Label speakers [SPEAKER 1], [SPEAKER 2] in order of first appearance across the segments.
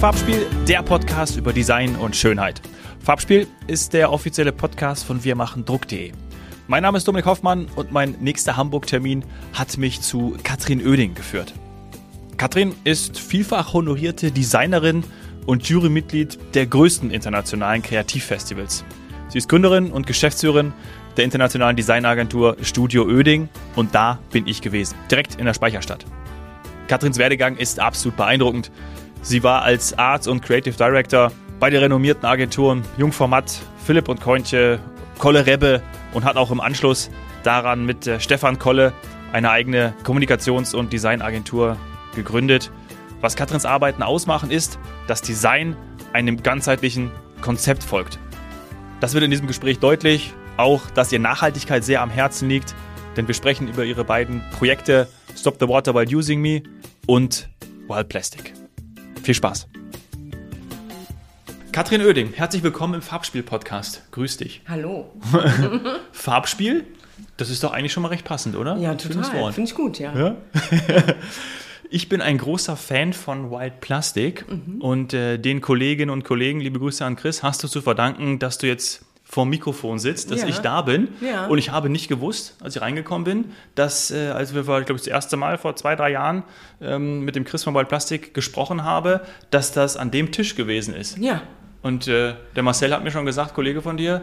[SPEAKER 1] Farbspiel, der Podcast über Design und Schönheit. Farbspiel ist der offizielle Podcast von wirmachendruck.de. Mein Name ist Dominik Hoffmann und mein nächster Hamburg-Termin hat mich zu Katrin Oeding geführt. Katrin ist vielfach honorierte Designerin und Jurymitglied der größten internationalen Kreativfestivals. Sie ist Gründerin und Geschäftsführerin der internationalen Designagentur Studio Oeding und da bin ich gewesen, direkt in der Speicherstadt. Katrins Werdegang ist absolut beeindruckend. Sie war als Art und Creative Director bei den renommierten Agenturen Jungformat, Philipp und Kointje, Kolle Rebbe und hat auch im Anschluss daran mit Stefan Kolle eine eigene Kommunikations- und Designagentur gegründet. Was Katrins Arbeiten ausmachen, ist, dass Design einem ganzheitlichen Konzept folgt. Das wird in diesem Gespräch deutlich, auch dass ihr Nachhaltigkeit sehr am Herzen liegt, denn wir sprechen über ihre beiden Projekte Stop the Water While Using Me und Wild Plastic. Viel Spaß! Katrin Oeding, herzlich willkommen im Farbspiel-Podcast. Grüß dich.
[SPEAKER 2] Hallo.
[SPEAKER 1] Farbspiel? Das ist doch eigentlich schon mal recht passend, oder?
[SPEAKER 2] Ja, total. Finde ich gut, ja.
[SPEAKER 1] ja? Ich bin ein großer Fan von Wild Plastic mhm. und äh, den Kolleginnen und Kollegen, liebe Grüße an Chris, hast du zu verdanken, dass du jetzt vor dem Mikrofon sitzt, dass ja. ich da bin. Ja. Und ich habe nicht gewusst, als ich reingekommen bin, dass, äh, als wir, glaube ich, das erste Mal vor zwei, drei Jahren ähm, mit dem Chris von Wild Plastic gesprochen habe, dass das an dem Tisch gewesen ist.
[SPEAKER 2] Ja.
[SPEAKER 1] Und äh, der Marcel hat mir schon gesagt, Kollege von dir,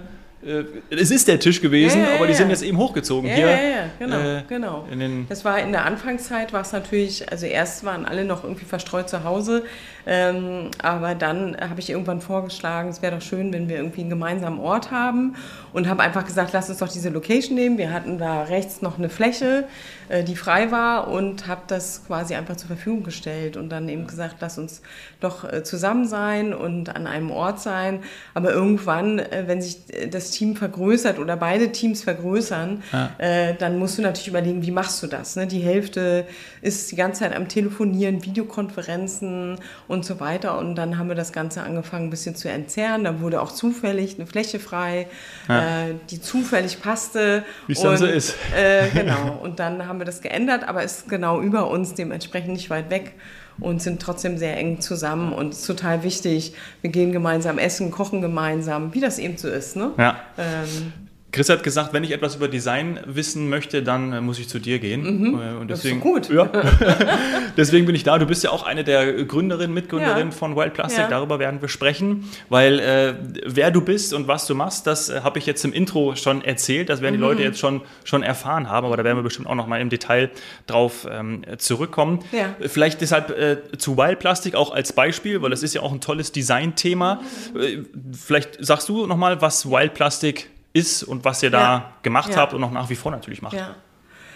[SPEAKER 1] es ist der Tisch gewesen, ja, ja, aber die sind jetzt eben hochgezogen
[SPEAKER 2] ja,
[SPEAKER 1] hier.
[SPEAKER 2] Ja, ja, genau, äh, genau. das war in der Anfangszeit, war es natürlich, also erst waren alle noch irgendwie verstreut zu Hause, ähm, aber dann habe ich irgendwann vorgeschlagen, es wäre doch schön, wenn wir irgendwie einen gemeinsamen Ort haben und habe einfach gesagt, lass uns doch diese Location nehmen. Wir hatten da rechts noch eine Fläche, äh, die frei war und habe das quasi einfach zur Verfügung gestellt und dann eben gesagt, lass uns doch äh, zusammen sein und an einem Ort sein. Aber irgendwann, äh, wenn sich das Team vergrößert oder beide Teams vergrößern, ja. äh, dann musst du natürlich überlegen, wie machst du das? Ne? Die Hälfte ist die ganze Zeit am Telefonieren, Videokonferenzen und so weiter. Und dann haben wir das Ganze angefangen, ein bisschen zu entzerren. Da wurde auch zufällig eine Fläche frei, ja. äh, die zufällig passte.
[SPEAKER 1] Wie es dann so ist.
[SPEAKER 2] Äh, genau. Und dann haben wir das geändert, aber ist genau über uns, dementsprechend nicht weit weg und sind trotzdem sehr eng zusammen und ist total wichtig. Wir gehen gemeinsam essen, kochen gemeinsam, wie das eben so ist. Ne?
[SPEAKER 1] Ja. Ähm, Chris hat gesagt, wenn ich etwas über Design wissen möchte, dann äh, muss ich zu dir gehen.
[SPEAKER 2] Mhm, äh, und deswegen,
[SPEAKER 1] das ist gut. Ja, deswegen bin ich da. Du bist ja auch eine der Gründerinnen, Mitgründerinnen ja. von Wild Plastic. Ja. Darüber werden wir sprechen, weil äh, wer du bist und was du machst, das äh, habe ich jetzt im Intro schon erzählt. Das werden mhm. die Leute jetzt schon, schon erfahren haben, aber da werden wir bestimmt auch noch mal im Detail drauf ähm, zurückkommen. Ja. Vielleicht deshalb äh, zu Wild Plastic auch als Beispiel, weil das ist ja auch ein tolles Design-Thema. Mhm. vielleicht sagst du noch mal, was Wild Plastic ist und was ihr da ja. gemacht ja. habt und auch nach wie vor natürlich macht.
[SPEAKER 2] Ja.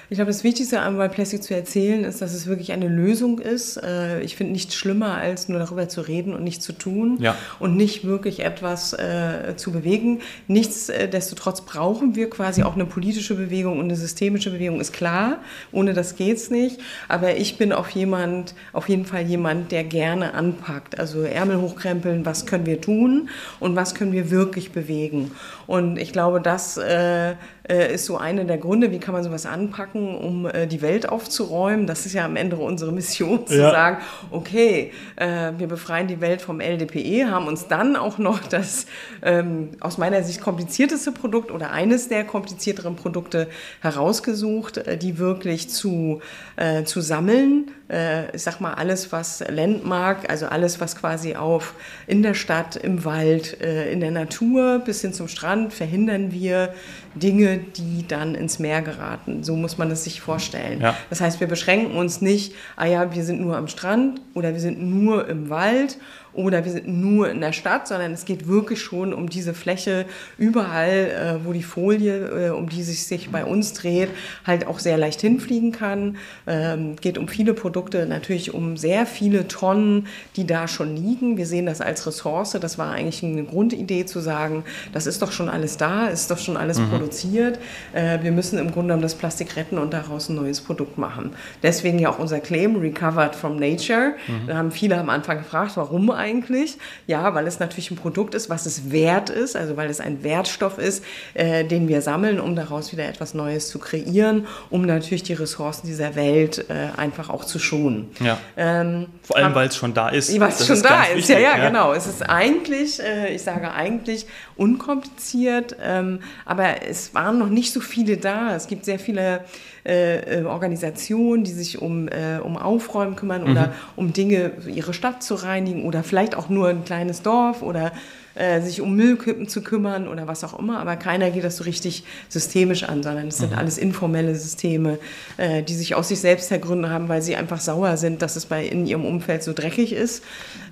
[SPEAKER 2] Ich glaube, das Wichtigste an Plastic zu erzählen ist, dass es wirklich eine Lösung ist. Äh, ich finde nichts schlimmer, als nur darüber zu reden und nichts zu tun ja. und nicht wirklich etwas äh, zu bewegen. Nichtsdestotrotz brauchen wir quasi auch eine politische Bewegung und eine systemische Bewegung, ist klar. Ohne das geht's nicht. Aber ich bin auf jemand, auf jeden Fall jemand, der gerne anpackt. Also Ärmel hochkrempeln, was können wir tun und was können wir wirklich bewegen. Und ich glaube, das äh, äh, ist so einer der Gründe, wie kann man sowas anpacken, um äh, die Welt aufzuräumen. Das ist ja am Ende unsere Mission, zu ja. sagen, okay, äh, wir befreien die Welt vom LDPE, haben uns dann auch noch das ähm, aus meiner Sicht komplizierteste Produkt oder eines der komplizierteren Produkte herausgesucht, äh, die wirklich zu, äh, zu sammeln. Äh, ich sag mal, alles, was Landmark, also alles, was quasi auf in der Stadt, im Wald, in der Natur bis hin zum Strand verhindern wir Dinge, die dann ins Meer geraten. So muss man es sich vorstellen. Ja. Das heißt, wir beschränken uns nicht, ah ja, wir sind nur am Strand oder wir sind nur im Wald oder wir sind nur in der Stadt, sondern es geht wirklich schon um diese Fläche überall, äh, wo die Folie, äh, um die sich, sich bei uns dreht, halt auch sehr leicht hinfliegen kann. Ähm, geht um viele Produkte, natürlich um sehr viele Tonnen, die da schon liegen. Wir sehen das als Ressource. Das war eigentlich eine Grundidee zu sagen, das ist doch schon alles da, ist doch schon alles mhm. produziert. Äh, wir müssen im Grunde genommen das Plastik retten und daraus ein neues Produkt machen. Deswegen ja auch unser Claim, Recovered from Nature. Mhm. Da haben viele am Anfang gefragt, warum eigentlich? Ja, weil es natürlich ein Produkt ist, was es wert ist, also weil es ein Wertstoff ist, äh, den wir sammeln, um daraus wieder etwas Neues zu kreieren, um natürlich die Ressourcen dieser Welt äh, einfach auch zu schonen.
[SPEAKER 1] Ja. Ähm, Vor allem, weil es schon da ist.
[SPEAKER 2] Weil es schon da ist, wichtig, ja, ja, ja, genau. Es ist eigentlich, ich sage eigentlich, unkompliziert, ähm, aber es waren noch nicht so viele da. Es gibt sehr viele äh, äh, Organisationen, die sich um, äh, um Aufräumen kümmern mhm. oder um Dinge, ihre Stadt zu reinigen oder vielleicht auch nur ein kleines Dorf oder äh, sich um Müllkippen zu kümmern oder was auch immer, aber keiner geht das so richtig systemisch an, sondern es sind mhm. alles informelle Systeme, äh, die sich aus sich selbst ergründen haben, weil sie einfach sauer sind, dass es bei in ihrem Umfeld so dreckig ist.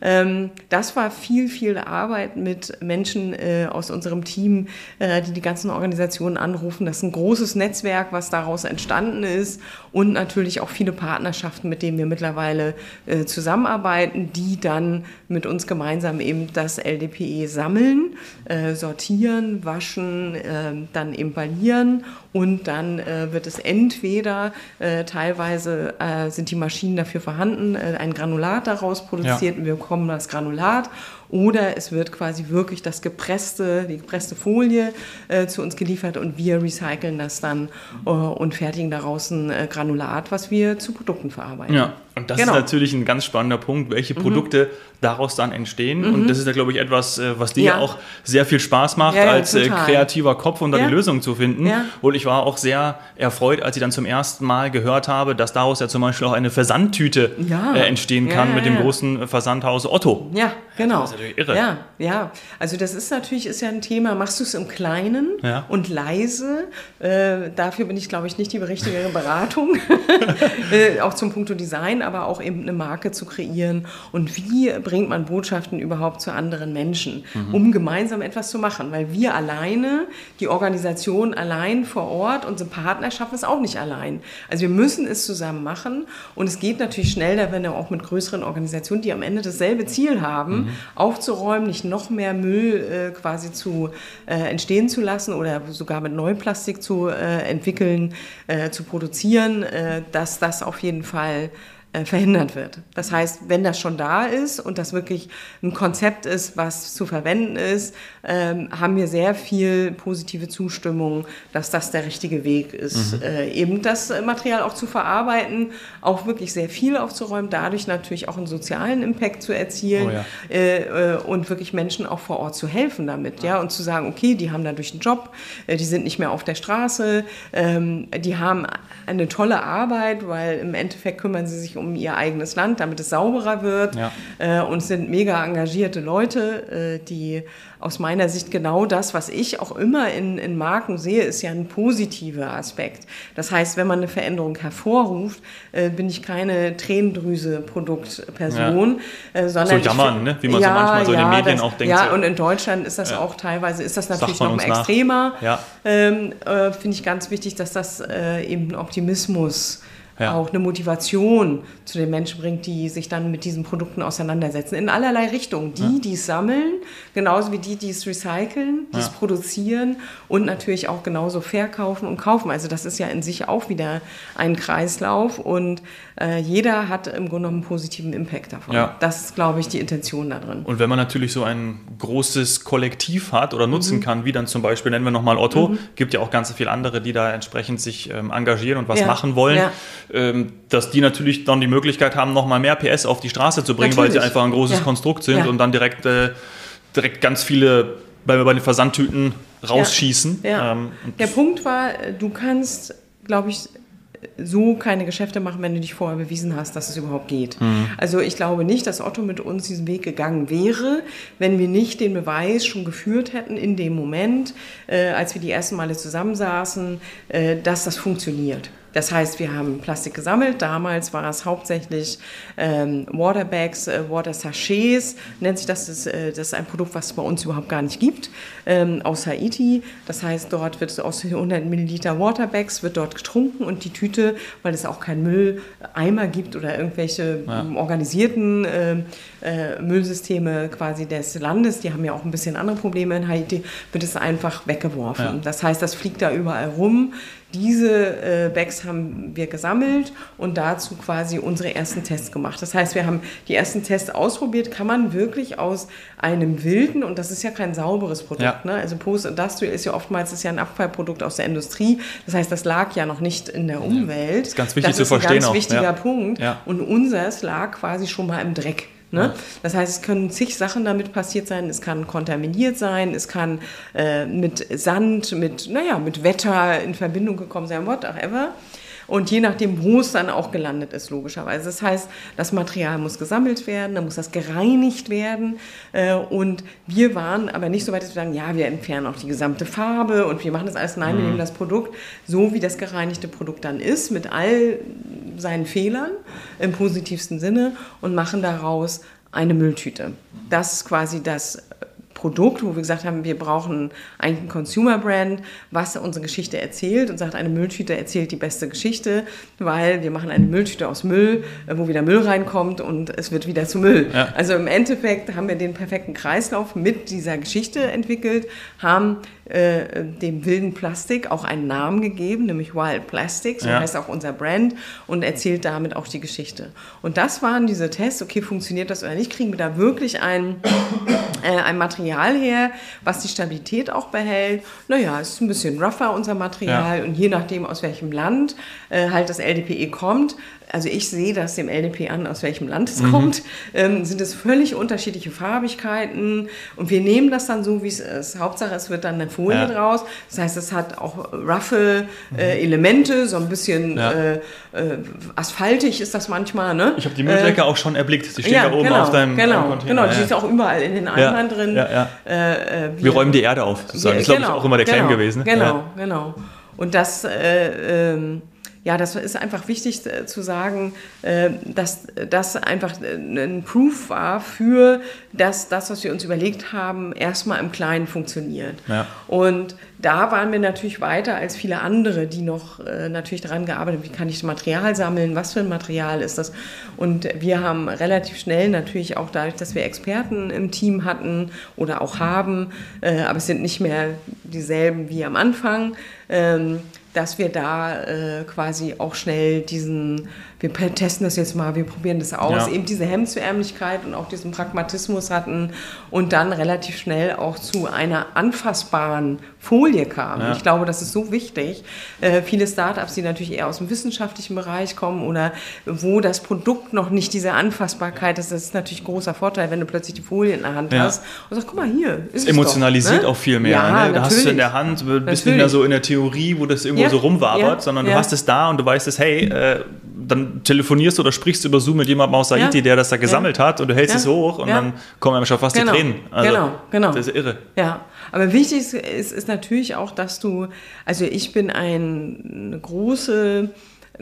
[SPEAKER 2] Ähm, das war viel, viel Arbeit mit Menschen äh, aus unserem Team, äh, die die ganzen Organisationen anrufen. Das ist ein großes Netzwerk, was daraus entstanden ist und natürlich auch viele Partnerschaften, mit denen wir mittlerweile äh, zusammenarbeiten, die dann mit uns gemeinsam eben das LDPE sammeln, äh, sortieren, waschen, äh, dann emballieren und dann äh, wird es entweder äh, teilweise äh, sind die Maschinen dafür vorhanden, äh, ein Granulat daraus produziert ja. und wir bekommen das Granulat oder es wird quasi wirklich das gepresste, die gepresste Folie äh, zu uns geliefert und wir recyceln das dann äh, und fertigen daraus ein Granulat, was wir zu Produkten verarbeiten.
[SPEAKER 1] Ja, und das genau. ist natürlich ein ganz spannender Punkt, welche mhm. Produkte mhm. daraus dann entstehen. Mhm. Und das ist ja, glaube ich, etwas, was dir ja. auch sehr viel Spaß macht, ja, als äh, kreativer Kopf, um da die Lösung zu finden. Und ich war auch sehr erfreut, als ich dann zum ersten Mal gehört habe, dass daraus ja zum Beispiel auch eine Versandtüte äh, entstehen kann mit dem großen Versandhaus Otto.
[SPEAKER 2] Ja, genau. Das ist natürlich irre. Ja, ja. Also das ist natürlich ist ja ein Thema, machst du es im Kleinen und leise. Äh, dafür bin ich, glaube ich, nicht die richtige Beratung. äh, auch zum Punkto Design aber auch eben eine Marke zu kreieren und wie bringt man Botschaften überhaupt zu anderen Menschen, mhm. um gemeinsam etwas zu machen, weil wir alleine, die Organisation allein vor Ort, unsere Partner schaffen es auch nicht allein. Also wir müssen es zusammen machen und es geht natürlich schneller, wenn wir auch mit größeren Organisationen, die am Ende dasselbe Ziel haben, mhm. aufzuräumen, nicht noch mehr Müll äh, quasi zu äh, entstehen zu lassen oder sogar mit Neuplastik zu äh, entwickeln, äh, zu produzieren, äh, dass das auf jeden Fall verhindert wird. Das heißt, wenn das schon da ist und das wirklich ein Konzept ist, was zu verwenden ist, ähm, haben wir sehr viel positive Zustimmung, dass das der richtige Weg ist. Mhm. Äh, eben das Material auch zu verarbeiten, auch wirklich sehr viel aufzuräumen, dadurch natürlich auch einen sozialen Impact zu erzielen oh ja. äh, äh und wirklich Menschen auch vor Ort zu helfen damit, ja, und zu sagen, okay, die haben dadurch einen Job, äh, die sind nicht mehr auf der Straße, ähm, die haben eine tolle Arbeit, weil im Endeffekt kümmern sie sich um um ihr eigenes Land, damit es sauberer wird. Ja. Äh, und sind mega engagierte Leute, äh, die aus meiner Sicht genau das, was ich auch immer in, in Marken sehe, ist ja ein positiver Aspekt. Das heißt, wenn man eine Veränderung hervorruft, äh, bin ich keine Tränendrüse-Produktperson, ja. äh, sondern
[SPEAKER 1] so jammern, ne? wie man ja, so manchmal so in den Medien
[SPEAKER 2] das,
[SPEAKER 1] auch denkt.
[SPEAKER 2] Ja, und in Deutschland ist das auch teilweise, ist das natürlich noch extremer. Ähm, äh, Finde ich ganz wichtig, dass das äh, eben Optimismus ja. auch eine Motivation zu den Menschen bringt, die sich dann mit diesen Produkten auseinandersetzen. In allerlei Richtungen. Die, ja. die es sammeln, genauso wie die, die es recyceln, die ja. es produzieren und natürlich auch genauso verkaufen und kaufen. Also das ist ja in sich auch wieder ein Kreislauf und äh, jeder hat im Grunde genommen einen positiven Impact davon. Ja. Das ist, glaube ich, die Intention da drin.
[SPEAKER 1] Und wenn man natürlich so ein großes Kollektiv hat oder nutzen mhm. kann, wie dann zum Beispiel, nennen wir nochmal Otto, mhm. gibt ja auch ganz viele andere, die da entsprechend sich ähm, engagieren und was ja. machen wollen, ähm, dass die natürlich dann die Möglichkeit haben, nochmal mehr PS auf die Straße zu bringen, natürlich. weil sie einfach ein großes Konstrukt sind und dann direkt, äh, direkt ganz viele bei, bei den Versandtüten rausschießen.
[SPEAKER 2] Ähm, Der Punkt war, du kannst, glaube ich, so keine Geschäfte machen, wenn du dich vorher bewiesen hast, dass es überhaupt geht. Mhm. Also ich glaube nicht, dass Otto mit uns diesen Weg gegangen wäre, wenn wir nicht den Beweis schon geführt hätten in dem Moment, äh, als wir die ersten Male zusammensaßen, äh, dass das funktioniert. Das heißt, wir haben Plastik gesammelt. Damals war es hauptsächlich ähm, Waterbags, äh, Water Sachets, nennt sich das. Das ist, äh, das ist, ein Produkt, was es bei uns überhaupt gar nicht gibt, ähm, aus Haiti. Das heißt, dort wird aus 100 Milliliter Waterbags wird dort getrunken und die Tüte, weil es auch keinen Mülleimer gibt oder irgendwelche ja. Organisierten äh, äh, Müllsysteme quasi des Landes, die haben ja auch ein bisschen andere Probleme in Haiti, wird es einfach weggeworfen. Ja. Das heißt, das fliegt da überall rum. Diese äh, Bags haben wir gesammelt und dazu quasi unsere ersten Tests gemacht. Das heißt, wir haben die ersten Tests ausprobiert, kann man wirklich aus einem wilden, und das ist ja kein sauberes Produkt, ja. ne? also Post-Industrial ist ja oftmals ist ja ein Abfallprodukt aus der Industrie, das heißt, das lag ja noch nicht in der Umwelt. Das
[SPEAKER 1] ist ganz wichtig das zu verstehen. Das ist
[SPEAKER 2] ein ganz
[SPEAKER 1] auch.
[SPEAKER 2] wichtiger ja. Punkt. Ja. Und unseres lag quasi schon mal im Dreck. Ne? Das heißt, es können zig Sachen damit passiert sein. Es kann kontaminiert sein, es kann äh, mit Sand, mit, naja, mit Wetter in Verbindung gekommen sein, whatever. Und je nachdem, wo es dann auch gelandet ist, logischerweise. Das heißt, das Material muss gesammelt werden, dann muss das gereinigt werden. Äh, und wir waren aber nicht so weit, dass wir sagen, ja, wir entfernen auch die gesamte Farbe und wir machen das alles. Nein, mhm. wir nehmen das Produkt so, wie das gereinigte Produkt dann ist, mit all seinen Fehlern im positivsten Sinne und machen daraus eine Mülltüte. Das ist quasi das Produkt, wo wir gesagt haben, wir brauchen eigentlich ein Consumer Brand, was unsere Geschichte erzählt und sagt, eine Mülltüte erzählt die beste Geschichte, weil wir machen eine Mülltüte aus Müll, äh, wo wieder Müll reinkommt und es wird wieder zu Müll. Ja. Also im Endeffekt haben wir den perfekten Kreislauf mit dieser Geschichte entwickelt, haben äh, dem wilden Plastik auch einen Namen gegeben, nämlich Wild Plastics, so ja. heißt auch unser Brand und erzählt damit auch die Geschichte. Und das waren diese Tests, okay, funktioniert das oder nicht, kriegen wir da wirklich ein, äh, ein Material her, was die Stabilität auch behält. Naja, es ist ein bisschen rougher, unser Material, ja. und je nachdem, aus welchem Land äh, halt das LDPE kommt, also ich sehe das dem LDP an, aus welchem Land es mhm. kommt, ähm, sind es völlig unterschiedliche Farbigkeiten und wir nehmen das dann so, wie es ist. Hauptsache, es wird dann eine Folie ja. draus. Das heißt, es hat auch Ruffle-Elemente, äh, so ein bisschen ja. äh, äh, asphaltig ist das manchmal. Ne?
[SPEAKER 1] Ich habe die Müllsäcke äh, auch schon erblickt. Sie stehen ja, da oben
[SPEAKER 2] genau,
[SPEAKER 1] auf deinem,
[SPEAKER 2] genau, deinem Container. Genau, die ist auch überall in den Eimern drin.
[SPEAKER 1] Wir, wir, räumen die Erde auf. Das ist, glaube ich, genau, auch immer der Claim
[SPEAKER 2] genau,
[SPEAKER 1] gewesen.
[SPEAKER 2] Genau, genau. Und das... Ja, das ist einfach wichtig äh, zu sagen, äh, dass das einfach äh, ein Proof war für dass das, was wir uns überlegt haben, erstmal im Kleinen funktioniert. Ja. Und da waren wir natürlich weiter als viele andere, die noch natürlich daran gearbeitet haben, wie kann ich das Material sammeln, was für ein Material ist das. Und wir haben relativ schnell natürlich auch dadurch, dass wir Experten im Team hatten oder auch haben, aber es sind nicht mehr dieselben wie am Anfang, ähm, dass wir da äh, quasi auch schnell diesen, wir testen das jetzt mal, wir probieren das aus, ja. eben diese Hemmsärmlichkeit und auch diesen Pragmatismus hatten und dann relativ schnell auch zu einer anfassbaren Folie kam. Ja. Ich glaube, das ist so wichtig. Äh, viele Startups, die natürlich eher aus dem wissenschaftlichen Bereich kommen oder wo das Produkt noch nicht diese Anfassbarkeit ist, das ist natürlich ein großer Vorteil, wenn du plötzlich die Folie in der Hand ja. hast und sagst, guck mal hier.
[SPEAKER 1] Ist es emotionalisiert doch, ne? auch viel mehr. Ja, ne? Da hast du in der Hand, bist natürlich. nicht mehr so in der Theorie, wo das irgendwo so rumwabert, sondern du hast es da und du weißt es, hey, äh, dann telefonierst du oder sprichst über Zoom mit jemandem aus Haiti, der das da gesammelt hat und du hältst es hoch und dann kommen einem schon fast genau. die Tränen.
[SPEAKER 2] Also, genau, genau.
[SPEAKER 1] Das ist irre.
[SPEAKER 2] Ja, aber wichtig ist, ist, ist natürlich auch, dass du, also ich bin ein große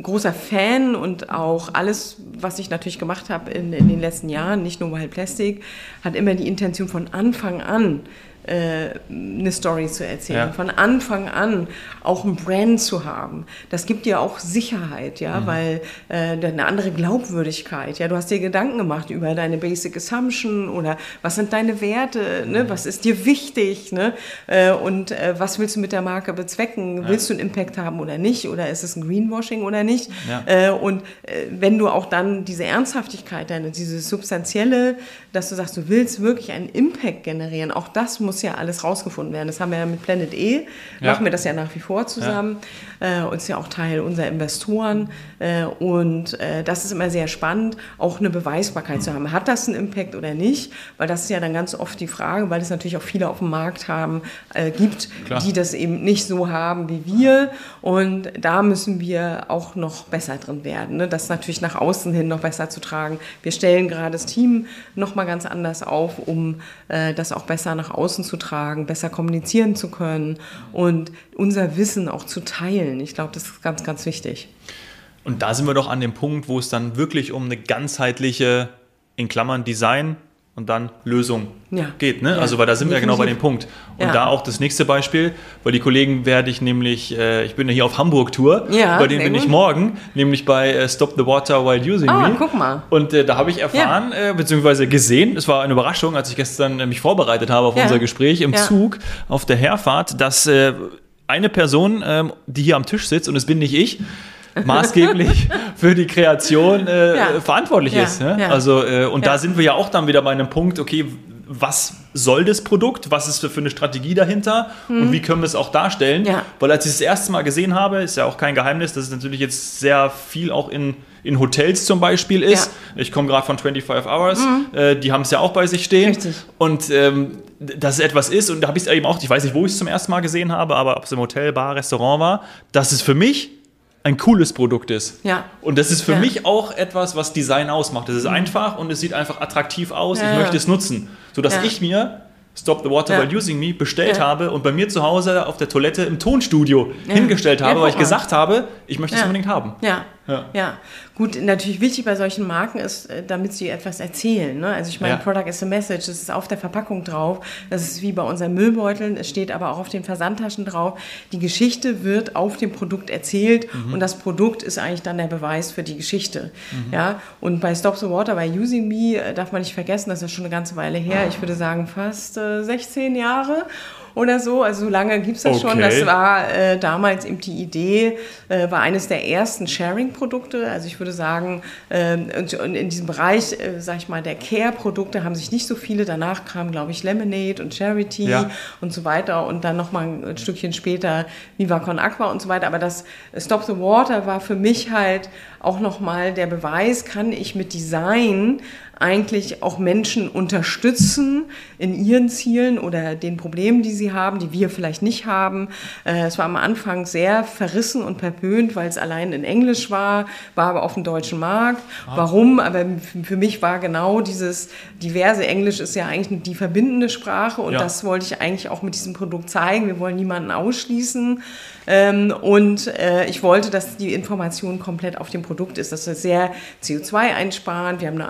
[SPEAKER 2] großer Fan und auch alles, was ich natürlich gemacht habe in, in den letzten Jahren, nicht nur Wild Plastic, hat immer die Intention von Anfang an, eine Story zu erzählen, ja. von Anfang an auch ein Brand zu haben. Das gibt dir auch Sicherheit, ja, mhm. weil äh, eine andere Glaubwürdigkeit. Ja, du hast dir Gedanken gemacht über deine Basic Assumption oder was sind deine Werte, ne? Mhm. was ist dir wichtig, ne? Äh, und äh, was willst du mit der Marke bezwecken? Ja. Willst du einen Impact haben oder nicht? Oder ist es ein Greenwashing oder nicht? Ja. Äh, und äh, wenn du auch dann diese Ernsthaftigkeit, deine, diese substanzielle, dass du sagst, du willst wirklich einen Impact generieren, auch das muss muss ja alles rausgefunden werden. Das haben wir ja mit Planet E, ja. machen wir das ja nach wie vor zusammen. Ja. Äh, und ist ja auch Teil unserer Investoren. Äh, und äh, das ist immer sehr spannend, auch eine Beweisbarkeit zu haben. Hat das einen Impact oder nicht? Weil das ist ja dann ganz oft die Frage, weil es natürlich auch viele auf dem Markt haben, äh, gibt, Klar. die das eben nicht so haben wie wir. Und da müssen wir auch noch besser drin werden. Ne? Das natürlich nach außen hin noch besser zu tragen. Wir stellen gerade das Team noch mal ganz anders auf, um äh, das auch besser nach außen außen zu tragen, besser kommunizieren zu können und unser Wissen auch zu teilen. Ich glaube, das ist ganz, ganz wichtig.
[SPEAKER 1] Und da sind wir doch an dem Punkt, wo es dann wirklich um eine ganzheitliche, in Klammern Design, und dann Lösung ja. geht. Ne? Ja. Also, weil da sind wir ja genau bei dem Punkt. Und ja. da auch das nächste Beispiel, weil die Kollegen werde ich nämlich, äh, ich bin ja hier auf Hamburg-Tour, bei denen bin gut. ich morgen, nämlich bei äh, Stop the Water While Using
[SPEAKER 2] ah,
[SPEAKER 1] Me.
[SPEAKER 2] guck mal.
[SPEAKER 1] Und äh, da habe ich erfahren, äh, beziehungsweise gesehen, es war eine Überraschung, als ich gestern äh, mich vorbereitet habe auf unser Gespräch im Zug auf der Herfahrt, dass äh, eine Person, ähm, die hier am Tisch sitzt, und es bin nicht ich, maßgeblich für die Kreation äh, ja. verantwortlich ja. ist. Ne? Ja. Also, äh, und da sind wir ja auch dann wieder bei einem Punkt, okay, was soll das Produkt, was ist für eine Strategie dahinter hm. und wie können wir es auch darstellen. Ja. Weil als ich es das erste Mal gesehen habe, ist ja auch kein Geheimnis, dass es natürlich jetzt sehr viel auch in, in Hotels zum Beispiel ist. Ja. Ich komme gerade von 25 Hours, mhm. äh, die haben es ja auch bei sich stehen. Richtig. Und ähm, dass es etwas ist, und da habe ich es eben auch, ich weiß nicht, wo ich es zum ersten Mal gesehen habe, aber ob es im Hotel, Bar, Restaurant war, dass es für mich ein cooles Produkt ist. Ja. Und das ist für ja. mich auch etwas, was Design ausmacht. Es ist mhm. einfach und es sieht einfach attraktiv aus. Ja, ich möchte es nutzen, sodass ich mir Stop the Water by Using Me bestellt habe und bei mir zu Hause auf der Toilette im Tonstudio hingestellt habe, weil ich gesagt habe, ich möchte es unbedingt haben.
[SPEAKER 2] Ja. Ja. ja, gut, natürlich wichtig bei solchen Marken ist, äh, damit sie etwas erzählen. Ne? Also ich meine, ja. Product is a Message, das ist auf der Verpackung drauf, das ist wie bei unseren Müllbeuteln, es steht aber auch auf den Versandtaschen drauf. Die Geschichte wird auf dem Produkt erzählt mhm. und das Produkt ist eigentlich dann der Beweis für die Geschichte. Mhm. Ja? Und bei Stop the Water, bei Using Me, äh, darf man nicht vergessen, das ist schon eine ganze Weile her, ich würde sagen fast äh, 16 Jahre oder so. Also so lange gibt es das okay. schon. Das war äh, damals eben die Idee, äh, war eines der ersten Sharing-Produkte. Also ich würde sagen, äh, und, und in diesem Bereich, äh, sag ich mal, der Care-Produkte haben sich nicht so viele. Danach kamen, glaube ich, Lemonade und Charity ja. und so weiter. Und dann nochmal ein Stückchen später Viva Con Aqua und so weiter. Aber das Stop the Water war für mich halt auch nochmal der Beweis, kann ich mit Design eigentlich auch Menschen unterstützen in ihren Zielen oder den Problemen, die sie haben, die wir vielleicht nicht haben. Äh, es war am Anfang sehr verrissen und verpönt, weil es allein in Englisch war, war aber auf dem deutschen Markt. Ah. Warum? Aber für mich war genau dieses diverse Englisch ist ja eigentlich die verbindende Sprache und ja. das wollte ich eigentlich auch mit diesem Produkt zeigen. Wir wollen niemanden ausschließen. Ähm, und äh, ich wollte, dass die Information komplett auf dem Produkt ist. Das ist sehr CO2 einsparend. Wir haben eine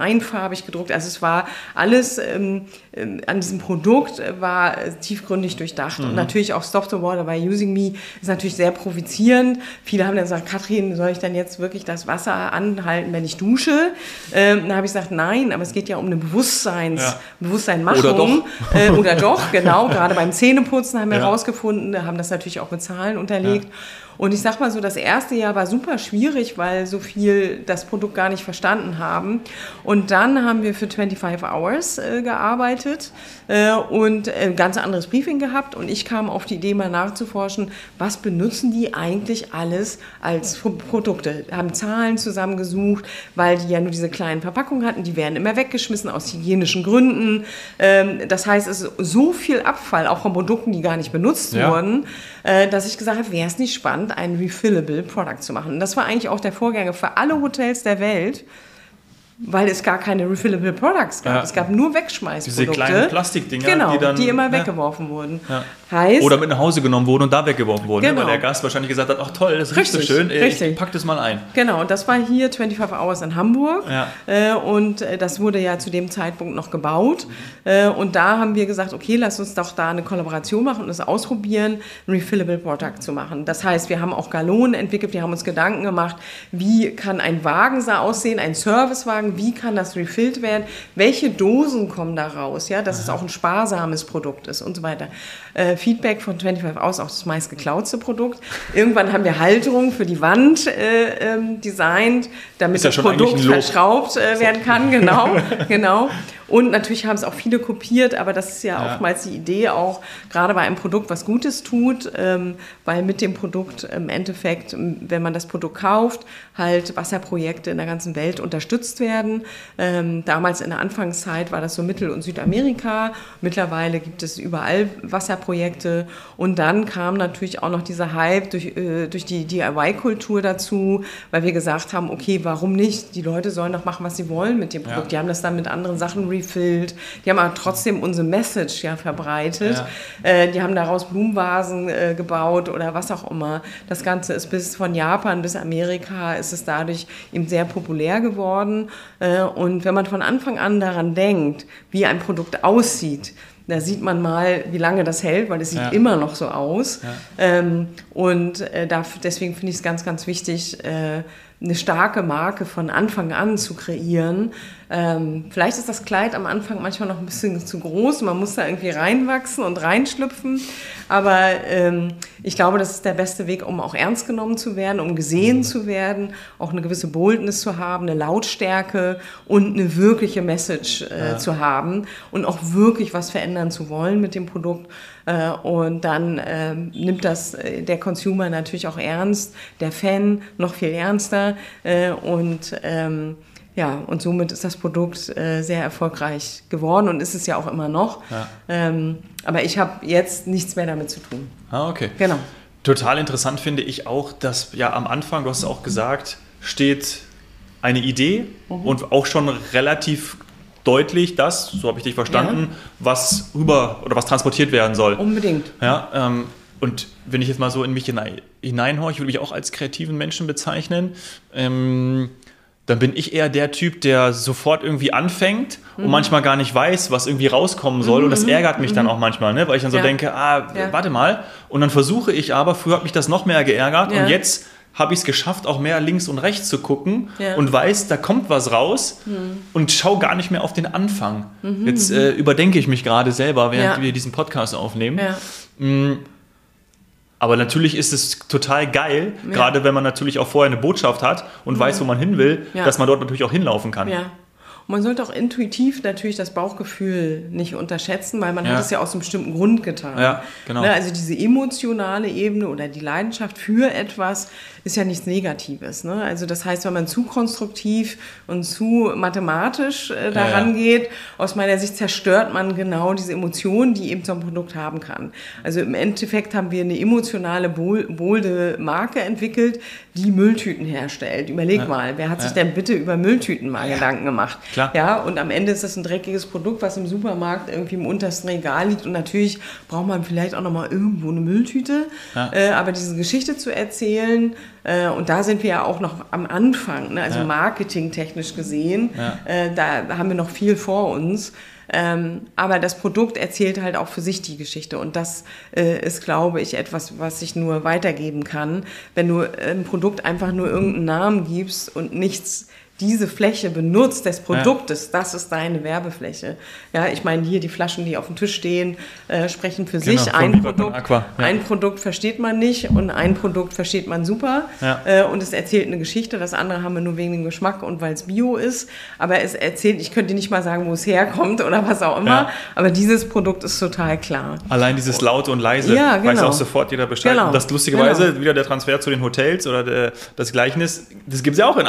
[SPEAKER 2] einfarbig gedruckt. Also es war alles ähm, ähm, an diesem Produkt äh, war tiefgründig durchdacht. Mhm. Und natürlich auch Stop the Water by Using Me ist natürlich sehr provozierend. Viele haben dann gesagt, Katrin, soll ich dann jetzt wirklich das Wasser anhalten, wenn ich dusche? Ähm, dann habe ich gesagt, nein, aber es geht ja um eine Bewusstseins, ja. Bewusstseinmachung. Oder doch. Äh, oder doch, genau. Gerade beim Zähneputzen haben wir herausgefunden, ja. haben das natürlich auch mit Zahlen unterlegt. Ja. Und ich sag mal so, das erste Jahr war super schwierig, weil so viel das Produkt gar nicht verstanden haben. Und dann haben wir für 25 Hours äh, gearbeitet äh, und ein ganz anderes Briefing gehabt. Und ich kam auf die Idee, mal nachzuforschen, was benutzen die eigentlich alles als Produkte. Haben Zahlen zusammengesucht, weil die ja nur diese kleinen Verpackungen hatten. Die werden immer weggeschmissen aus hygienischen Gründen. Ähm, das heißt, es ist so viel Abfall, auch von Produkten, die gar nicht benutzt ja. wurden, äh, dass ich gesagt habe, wäre es nicht spannend, ein Refillable Product zu machen. Und das war eigentlich auch der Vorgänger für alle Hotels der Welt weil es gar keine refillable Products gab. Ja. Es gab nur Wegschmeißprodukte.
[SPEAKER 1] Diese kleinen Plastikdinger,
[SPEAKER 2] genau,
[SPEAKER 1] die dann
[SPEAKER 2] die immer weggeworfen wurden.
[SPEAKER 1] Ja. Heißt, Oder mit nach Hause genommen wurden und da weggeworfen wurden, genau. ne? weil der Gast wahrscheinlich gesagt hat, ach toll, das riecht richtig, so schön, richtig. ich pack das mal ein.
[SPEAKER 2] Genau, und das war hier 25 Hours in Hamburg. Äh, und äh, das wurde ja zu dem Zeitpunkt noch gebaut mhm. und da haben wir gesagt, okay, lass uns doch da eine Kollaboration machen und es ausprobieren, ein refillable Product zu machen. Das heißt, wir haben auch Galonen entwickelt, wir haben uns Gedanken gemacht, wie kann ein Wagen aussehen, ein Servicewagen, wie kann das refilled werden, welche Dosen kommen da raus, ja, dass Aha. es auch ein sparsames Produkt ist und so weiter. Äh, Feedback von 25 aus, auch das meist geklautste Produkt. Irgendwann haben wir Halterungen für die Wand äh, ähm, designt, damit das Produkt verschraubt äh, werden kann. Genau, genau. Und natürlich haben es auch viele kopiert, aber das ist ja, ja, oftmals die Idee auch, gerade bei einem Produkt was Gutes tut, ähm, weil mit dem Produkt im Endeffekt, wenn man das Produkt kauft, halt Wasserprojekte in der ganzen Welt unterstützt werden. Ähm, damals in der Anfangszeit war das so Mittel- und Südamerika. Mittlerweile gibt es überall Wasserprojekte. Und dann kam natürlich auch noch dieser Hype durch, äh, durch die DIY-Kultur dazu, weil wir gesagt haben, okay, warum nicht? Die Leute sollen doch machen, was sie wollen mit dem Produkt. Ja. Die haben das dann mit anderen Sachen gefüllt. Die haben aber trotzdem unsere Message ja verbreitet. Ja. Äh, die haben daraus Blumenvasen äh, gebaut oder was auch immer. Das Ganze ist bis von Japan bis Amerika ist es dadurch eben sehr populär geworden. Äh, und wenn man von Anfang an daran denkt, wie ein Produkt aussieht, da sieht man mal, wie lange das hält, weil es sieht ja. immer noch so aus. Ja. Ähm, und äh, deswegen finde ich es ganz, ganz wichtig, äh, eine starke Marke von Anfang an zu kreieren. Ähm, vielleicht ist das Kleid am Anfang manchmal noch ein bisschen zu groß, man muss da irgendwie reinwachsen und reinschlüpfen, aber ähm, ich glaube, das ist der beste Weg, um auch ernst genommen zu werden, um gesehen mhm. zu werden, auch eine gewisse Boldness zu haben, eine Lautstärke und eine wirkliche Message äh, ja. zu haben und auch wirklich was verändern zu wollen mit dem Produkt. Äh, und dann äh, nimmt das äh, der Consumer natürlich auch ernst, der Fan noch viel ernster äh, und ähm, ja, und somit ist das Produkt äh, sehr erfolgreich geworden und ist es ja auch immer noch. Ja. Ähm, aber ich habe jetzt nichts mehr damit zu tun.
[SPEAKER 1] Ah, okay.
[SPEAKER 2] Genau.
[SPEAKER 1] Total interessant finde ich auch, dass ja am Anfang, du hast es auch gesagt, steht eine Idee mhm. und auch schon relativ deutlich das, so habe ich dich verstanden, ja. was rüber oder was transportiert werden soll.
[SPEAKER 2] Unbedingt.
[SPEAKER 1] Ja, ähm, und wenn ich jetzt mal so in mich hinein, hineinhöre, ich würde mich auch als kreativen Menschen bezeichnen, ähm, dann bin ich eher der Typ, der sofort irgendwie anfängt mhm. und manchmal gar nicht weiß, was irgendwie rauskommen soll. Mhm. Und das mhm. ärgert mich mhm. dann auch manchmal, ne? weil ich dann so ja. denke, ah, ja. warte mal. Und dann versuche ich aber, früher hat mich das noch mehr geärgert und jetzt habe ich es geschafft, auch mehr links und rechts zu gucken ja. und weiß, da kommt was raus mhm. und schaue gar nicht mehr auf den Anfang. Mhm. Jetzt äh, überdenke ich mich gerade selber, während ja. wir diesen Podcast aufnehmen. Ja. Mhm. Aber natürlich ist es total geil, gerade wenn man natürlich auch vorher eine Botschaft hat und weiß, wo man hin will, dass man dort natürlich auch hinlaufen kann.
[SPEAKER 2] Ja. Und man sollte auch intuitiv natürlich das Bauchgefühl nicht unterschätzen, weil man ja. hat es ja aus einem bestimmten Grund getan.
[SPEAKER 1] Ja, genau.
[SPEAKER 2] Ne, also diese emotionale Ebene oder die Leidenschaft für etwas ist ja nichts Negatives. Ne? Also das heißt, wenn man zu konstruktiv und zu mathematisch äh, daran ja, geht, aus meiner Sicht zerstört man genau diese Emotionen, die eben so ein Produkt haben kann. Also im Endeffekt haben wir eine emotionale, bolde Marke entwickelt, die Mülltüten herstellt. Überleg mal, wer hat sich denn bitte über Mülltüten mal Gedanken gemacht?
[SPEAKER 1] Klar.
[SPEAKER 2] Ja, und am Ende ist das ein dreckiges Produkt, was im Supermarkt irgendwie im untersten Regal liegt. Und natürlich braucht man vielleicht auch noch mal irgendwo eine Mülltüte. Äh, aber diese Geschichte zu erzählen, äh, und da sind wir ja auch noch am Anfang, ne? also ja. marketingtechnisch gesehen. Ja. Äh, da haben wir noch viel vor uns. Ähm, aber das Produkt erzählt halt auch für sich die Geschichte. Und das äh, ist, glaube ich, etwas, was ich nur weitergeben kann. Wenn du ein Produkt einfach nur irgendeinen Namen gibst und nichts diese Fläche benutzt des Produktes, ja. das ist deine Werbefläche. Ja, ich meine, hier die Flaschen, die auf dem Tisch stehen, äh, sprechen für genau, sich. Ein Produkt, ja. ein Produkt versteht man nicht und ein Produkt versteht man super. Ja. Äh, und es erzählt eine Geschichte. Das andere haben wir nur wegen dem Geschmack und weil es Bio ist. Aber es erzählt, ich könnte nicht mal sagen, wo es herkommt oder was auch immer. Aber dieses Produkt ist total klar.
[SPEAKER 1] Allein dieses laut und leise
[SPEAKER 2] ja, genau. weiß
[SPEAKER 1] auch sofort jeder Bescheid. Genau. Und das lustigerweise, genau. wieder der Transfer zu den Hotels oder der, das Gleichnis, das gibt es ja auch in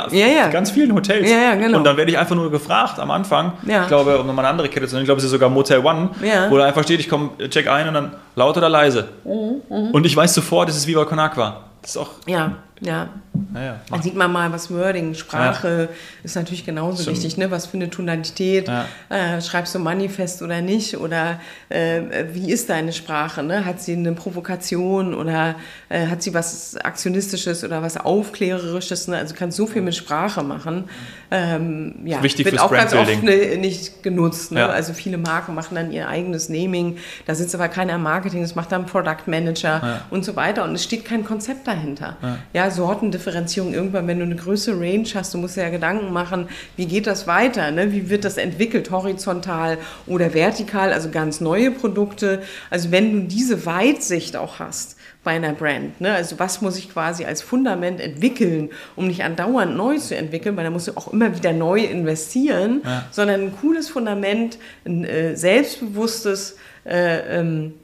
[SPEAKER 1] ganz vielen Hotels.
[SPEAKER 2] Ja, ja, genau.
[SPEAKER 1] Und dann werde ich einfach nur gefragt am Anfang, ja. ich glaube, um nochmal eine andere Kette zu nennen, ich glaube, es ist sogar Motel One, wo da einfach steht, ich komme, check ein und dann laut oder leise. Mhm, mh. Und ich weiß sofort, es ist Viva Con Aqua. Das ist auch.
[SPEAKER 2] Ja, ja.
[SPEAKER 1] Naja,
[SPEAKER 2] Dann sieht man mal, was Wording, Sprache ja. ist natürlich genauso Stimmt. wichtig. Ne? Was für eine Tonalität, ja. äh, schreibst du Manifest oder nicht? Oder äh, wie ist deine Sprache? Ne? Hat sie eine Provokation oder äh, hat sie was Aktionistisches oder was Aufklärerisches? Ne? Also kannst so viel mit Sprache machen. Ähm, ja,
[SPEAKER 1] Wichtig
[SPEAKER 2] wird
[SPEAKER 1] auch ganz oft
[SPEAKER 2] ne, nicht genutzt. Ne? Ja. Also viele Marken machen dann ihr eigenes Naming. Da sitzt aber keiner im Marketing, das macht dann Product Manager und so weiter. Und es steht kein Konzept dahinter. Ja, Sortendifferenzierung irgendwann, wenn du eine größere Range hast, du musst ja Gedanken machen, wie geht das weiter, ne? wie wird das entwickelt, horizontal oder vertikal, also ganz neue Produkte. Also wenn du diese Weitsicht auch hast bei einer Brand, ne? also was muss ich quasi als Fundament entwickeln, um nicht andauernd neu zu entwickeln, weil da musst du auch immer wieder neu investieren, ja. sondern ein cooles Fundament, ein äh, selbstbewusstes, äh, ähm, äh,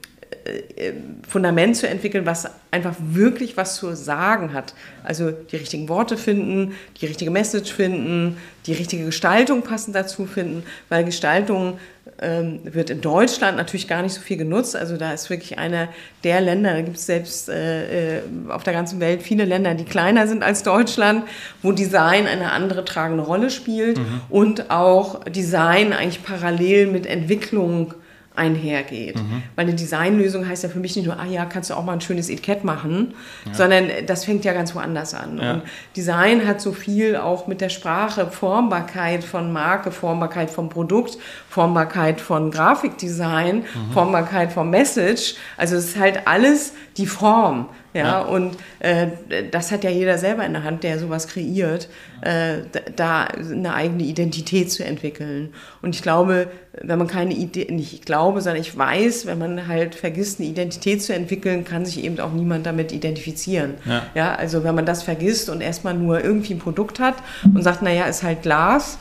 [SPEAKER 2] Fundament zu entwickeln, was einfach wirklich was zu sagen hat. Also die richtigen Worte finden, die richtige Message finden, die richtige Gestaltung passend dazu finden, weil Gestaltung ähm, wird in Deutschland natürlich gar nicht so viel genutzt. Also da ist wirklich einer der Länder, da gibt es selbst äh, äh, auf der ganzen Welt viele Länder, die kleiner sind als Deutschland, wo Design eine andere tragende Rolle spielt mhm. und auch Design eigentlich parallel mit Entwicklung einhergeht. Mhm. Weil eine Designlösung heißt ja für mich nicht nur, ah ja, kannst du auch mal ein schönes Etikett machen, ja. sondern das fängt ja ganz woanders an. Ja. Und Design hat so viel auch mit der Sprache, Formbarkeit von Marke, Formbarkeit vom Produkt, Formbarkeit von Grafikdesign, mhm. Formbarkeit vom Message. Also es ist halt alles die Form. Ja, ja. und äh, das hat ja jeder selber in der Hand, der sowas kreiert, äh, da eine eigene Identität zu entwickeln. Und ich glaube, wenn man keine Idee, nicht ich glaube, sondern ich weiß, wenn man halt vergisst, eine Identität zu entwickeln, kann sich eben auch niemand damit identifizieren. Ja, ja also wenn man das vergisst und erstmal nur irgendwie ein Produkt hat und sagt, naja, ist halt Glas,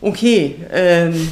[SPEAKER 2] okay, ähm,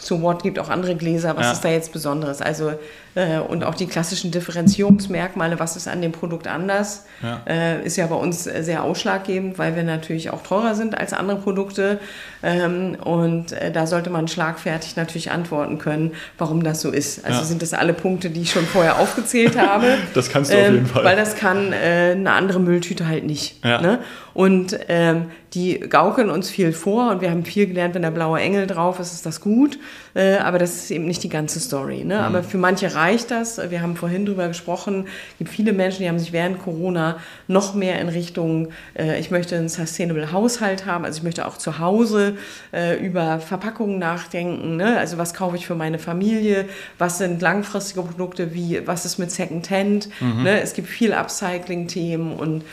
[SPEAKER 2] so what gibt auch andere Gläser, was ja. ist da jetzt Besonderes? Also äh, und auch die klassischen Differenzierungsmerkmale, was ist an dem Produkt anders, ja. Äh, ist ja bei uns sehr ausschlaggebend, weil wir natürlich auch teurer sind als andere Produkte. Ähm, und äh, da sollte man schlagfertig natürlich antworten können, warum das so ist. Also ja. sind das alle Punkte, die ich schon vorher aufgezählt habe.
[SPEAKER 1] Das kannst du auf jeden ähm, Fall.
[SPEAKER 2] Weil das kann eine andere Mülltüte halt nicht. Ne? Und ähm, die gaukeln uns viel vor und wir haben viel gelernt, wenn der blaue Engel drauf ist, ist das gut. Äh, aber das ist eben nicht die ganze Story. Ne? Mhm. Aber für manche reicht das. Wir haben vorhin drüber gesprochen. Es gibt viele Menschen, die haben sich während Corona noch mehr in Richtung, äh, ich möchte einen Sustainable Haushalt haben. Also ich möchte auch zu Hause äh, über Verpackungen nachdenken. Ne? Also was kaufe ich für meine Familie? Was sind langfristige Produkte? Wie, was ist mit Secondhand? Mhm. Ne? Es gibt viel Upcycling-Themen und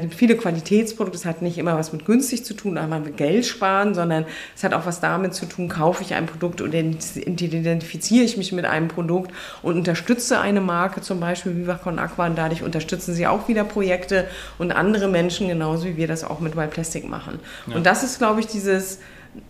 [SPEAKER 2] gibt viele Qualitätsprodukte. Es hat nicht immer was mit günstig zu tun, einmal mit Geld sparen, sondern es hat auch was damit zu tun, kaufe ich ein Produkt oder identifiziere ich mich mit einem Produkt und unterstütze eine Marke, zum Beispiel Vivacon Aqua, und dadurch unterstützen sie auch wieder Projekte und andere Menschen, genauso wie wir das auch mit Wild Plastic machen. Ja. Und das ist, glaube ich, dieses,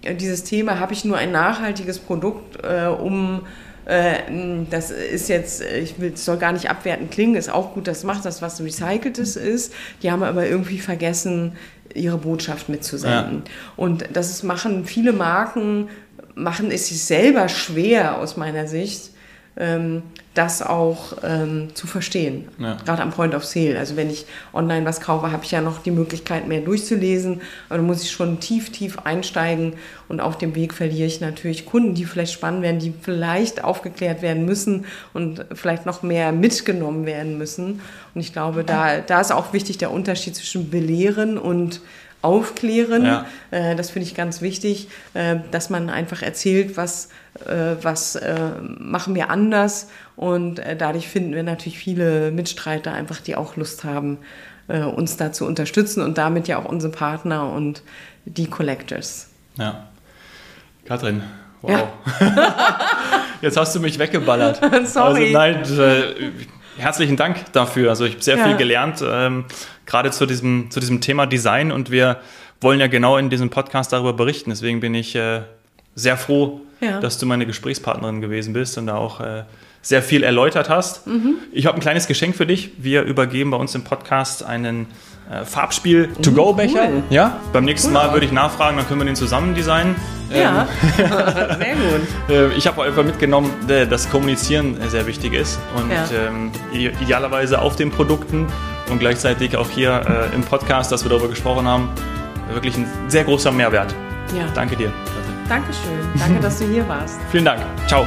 [SPEAKER 2] dieses Thema, habe ich nur ein nachhaltiges Produkt, äh, um das ist jetzt, ich will, soll gar nicht abwertend klingen, ist auch gut, das macht das, was recyceltes ist. Die haben aber irgendwie vergessen, ihre Botschaft mitzusenden. Ja. Und das machen viele Marken, machen es sich selber schwer aus meiner Sicht, ähm, das auch ähm, zu verstehen. Ja. Gerade am Point of Sale. Also wenn ich online was kaufe, habe ich ja noch die Möglichkeit, mehr durchzulesen. Aber da muss ich schon tief, tief einsteigen. Und auf dem Weg verliere ich natürlich Kunden, die vielleicht spannend werden, die vielleicht aufgeklärt werden müssen und vielleicht noch mehr mitgenommen werden müssen. Und ich glaube, da, da ist auch wichtig der Unterschied zwischen belehren und aufklären. Ja. Äh, das finde ich ganz wichtig, äh, dass man einfach erzählt, was, äh, was machen wir anders. Und dadurch finden wir natürlich viele Mitstreiter einfach, die auch Lust haben, uns da zu unterstützen und damit ja auch unsere Partner und die Collectors.
[SPEAKER 1] Ja. Katrin, wow. Ja. Jetzt hast du mich weggeballert.
[SPEAKER 2] Sorry.
[SPEAKER 1] Also nein, herzlichen Dank dafür. Also ich habe sehr ja. viel gelernt, ähm, gerade zu diesem, zu diesem Thema Design und wir wollen ja genau in diesem Podcast darüber berichten. Deswegen bin ich äh, sehr froh, ja. dass du meine Gesprächspartnerin gewesen bist und da auch äh, sehr viel erläutert hast. Mhm. Ich habe ein kleines Geschenk für dich. Wir übergeben bei uns im Podcast einen äh, Farbspiel-To-Go-Becher. Cool. Ja, beim nächsten cool. Mal würde ich nachfragen, dann können wir den zusammen designen.
[SPEAKER 2] Ja, ähm, sehr gut.
[SPEAKER 1] Äh, ich habe einfach mitgenommen, äh, dass Kommunizieren sehr wichtig ist und ja. ähm, idealerweise auf den Produkten und gleichzeitig auch hier äh, im Podcast, dass wir darüber gesprochen haben, wirklich ein sehr großer Mehrwert. Ja. Danke dir.
[SPEAKER 2] Dankeschön. Danke, dass du hier warst.
[SPEAKER 1] Vielen Dank. Ciao.